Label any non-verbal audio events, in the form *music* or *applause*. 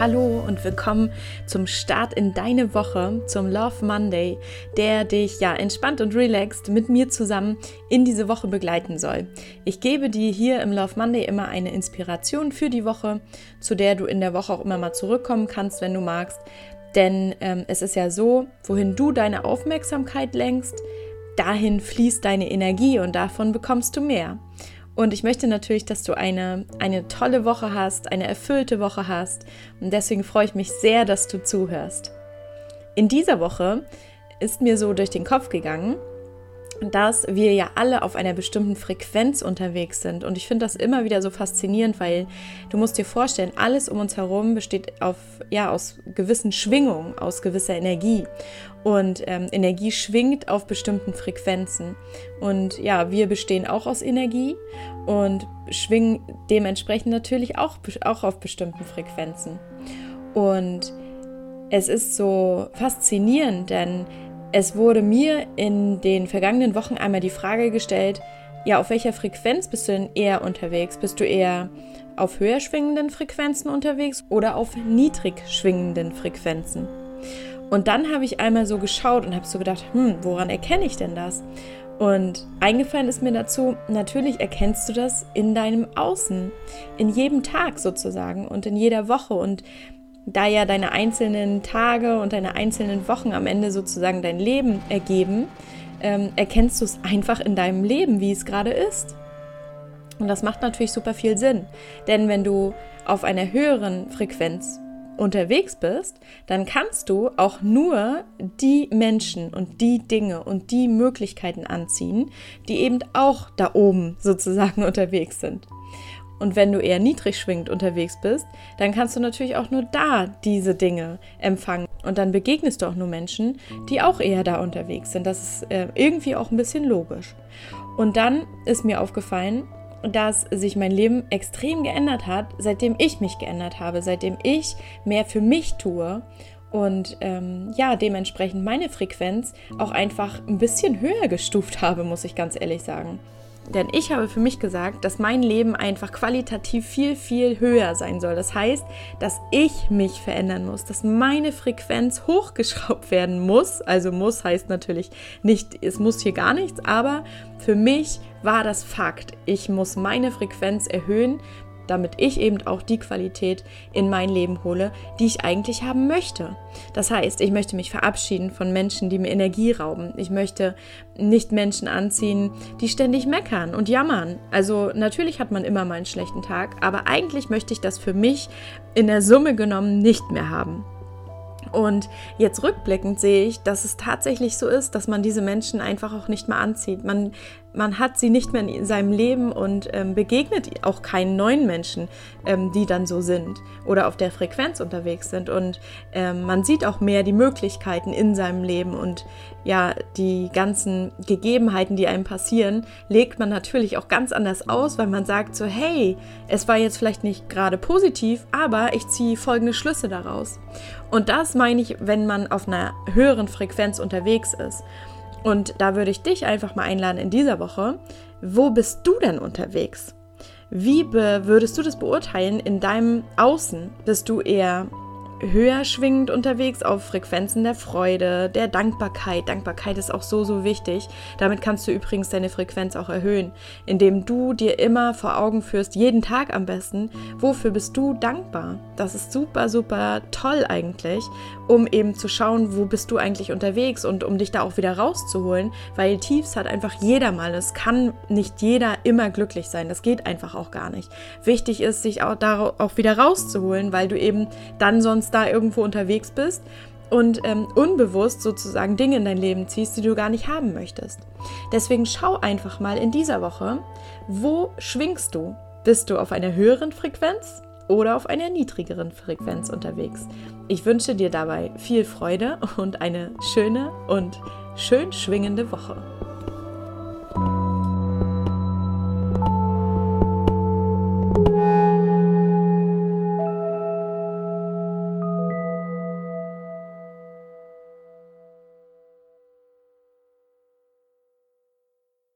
Hallo und willkommen zum Start in deine Woche, zum Love Monday, der dich ja entspannt und relaxed mit mir zusammen in diese Woche begleiten soll. Ich gebe dir hier im Love Monday immer eine Inspiration für die Woche, zu der du in der Woche auch immer mal zurückkommen kannst, wenn du magst. Denn ähm, es ist ja so, wohin du deine Aufmerksamkeit lenkst, dahin fließt deine Energie und davon bekommst du mehr. Und ich möchte natürlich, dass du eine, eine tolle Woche hast, eine erfüllte Woche hast. Und deswegen freue ich mich sehr, dass du zuhörst. In dieser Woche ist mir so durch den Kopf gegangen, dass wir ja alle auf einer bestimmten Frequenz unterwegs sind. Und ich finde das immer wieder so faszinierend, weil du musst dir vorstellen, alles um uns herum besteht auf, ja, aus gewissen Schwingungen, aus gewisser Energie. Und ähm, Energie schwingt auf bestimmten Frequenzen. Und ja, wir bestehen auch aus Energie und schwingen dementsprechend natürlich auch, auch auf bestimmten Frequenzen. Und es ist so faszinierend, denn es wurde mir in den vergangenen Wochen einmal die Frage gestellt, ja, auf welcher Frequenz bist du denn eher unterwegs? Bist du eher auf höher schwingenden Frequenzen unterwegs oder auf niedrig schwingenden Frequenzen? Und dann habe ich einmal so geschaut und habe so gedacht, hm, woran erkenne ich denn das? Und eingefallen ist mir dazu, natürlich erkennst du das in deinem Außen, in jedem Tag sozusagen und in jeder Woche. Und da ja deine einzelnen Tage und deine einzelnen Wochen am Ende sozusagen dein Leben ergeben, ähm, erkennst du es einfach in deinem Leben, wie es gerade ist. Und das macht natürlich super viel Sinn. Denn wenn du auf einer höheren Frequenz unterwegs bist, dann kannst du auch nur die Menschen und die Dinge und die Möglichkeiten anziehen, die eben auch da oben sozusagen *laughs* unterwegs sind. Und wenn du eher niedrig schwingend unterwegs bist, dann kannst du natürlich auch nur da diese Dinge empfangen. Und dann begegnest du auch nur Menschen, die auch eher da unterwegs sind. Das ist äh, irgendwie auch ein bisschen logisch. Und dann ist mir aufgefallen, dass sich mein Leben extrem geändert hat, seitdem ich mich geändert habe, seitdem ich mehr für mich tue und ähm, ja, dementsprechend meine Frequenz auch einfach ein bisschen höher gestuft habe, muss ich ganz ehrlich sagen. Denn ich habe für mich gesagt, dass mein Leben einfach qualitativ viel, viel höher sein soll. Das heißt, dass ich mich verändern muss, dass meine Frequenz hochgeschraubt werden muss. Also muss heißt natürlich nicht, es muss hier gar nichts, aber für mich war das Fakt. Ich muss meine Frequenz erhöhen, damit ich eben auch die Qualität in mein Leben hole, die ich eigentlich haben möchte. Das heißt, ich möchte mich verabschieden von Menschen, die mir Energie rauben. Ich möchte nicht Menschen anziehen, die ständig meckern und jammern. Also natürlich hat man immer mal einen schlechten Tag, aber eigentlich möchte ich das für mich in der Summe genommen nicht mehr haben. Und jetzt rückblickend sehe ich, dass es tatsächlich so ist, dass man diese Menschen einfach auch nicht mehr anzieht. Man man hat sie nicht mehr in seinem Leben und ähm, begegnet auch keinen neuen Menschen, ähm, die dann so sind oder auf der Frequenz unterwegs sind. Und ähm, man sieht auch mehr die Möglichkeiten in seinem Leben und ja, die ganzen Gegebenheiten, die einem passieren, legt man natürlich auch ganz anders aus, weil man sagt so, hey, es war jetzt vielleicht nicht gerade positiv, aber ich ziehe folgende Schlüsse daraus. Und das meine ich, wenn man auf einer höheren Frequenz unterwegs ist. Und da würde ich dich einfach mal einladen in dieser Woche. Wo bist du denn unterwegs? Wie würdest du das beurteilen in deinem Außen? Bist du eher höher schwingend unterwegs auf Frequenzen der Freude, der Dankbarkeit. Dankbarkeit ist auch so, so wichtig. Damit kannst du übrigens deine Frequenz auch erhöhen, indem du dir immer vor Augen führst, jeden Tag am besten, wofür bist du dankbar. Das ist super, super toll eigentlich, um eben zu schauen, wo bist du eigentlich unterwegs und um dich da auch wieder rauszuholen, weil Tiefs hat einfach jeder mal. Es kann nicht jeder immer glücklich sein. Das geht einfach auch gar nicht. Wichtig ist, sich auch da auch wieder rauszuholen, weil du eben dann sonst da irgendwo unterwegs bist und ähm, unbewusst sozusagen Dinge in dein Leben ziehst, die du gar nicht haben möchtest. Deswegen schau einfach mal in dieser Woche, wo schwingst du? Bist du auf einer höheren Frequenz oder auf einer niedrigeren Frequenz unterwegs? Ich wünsche dir dabei viel Freude und eine schöne und schön schwingende Woche.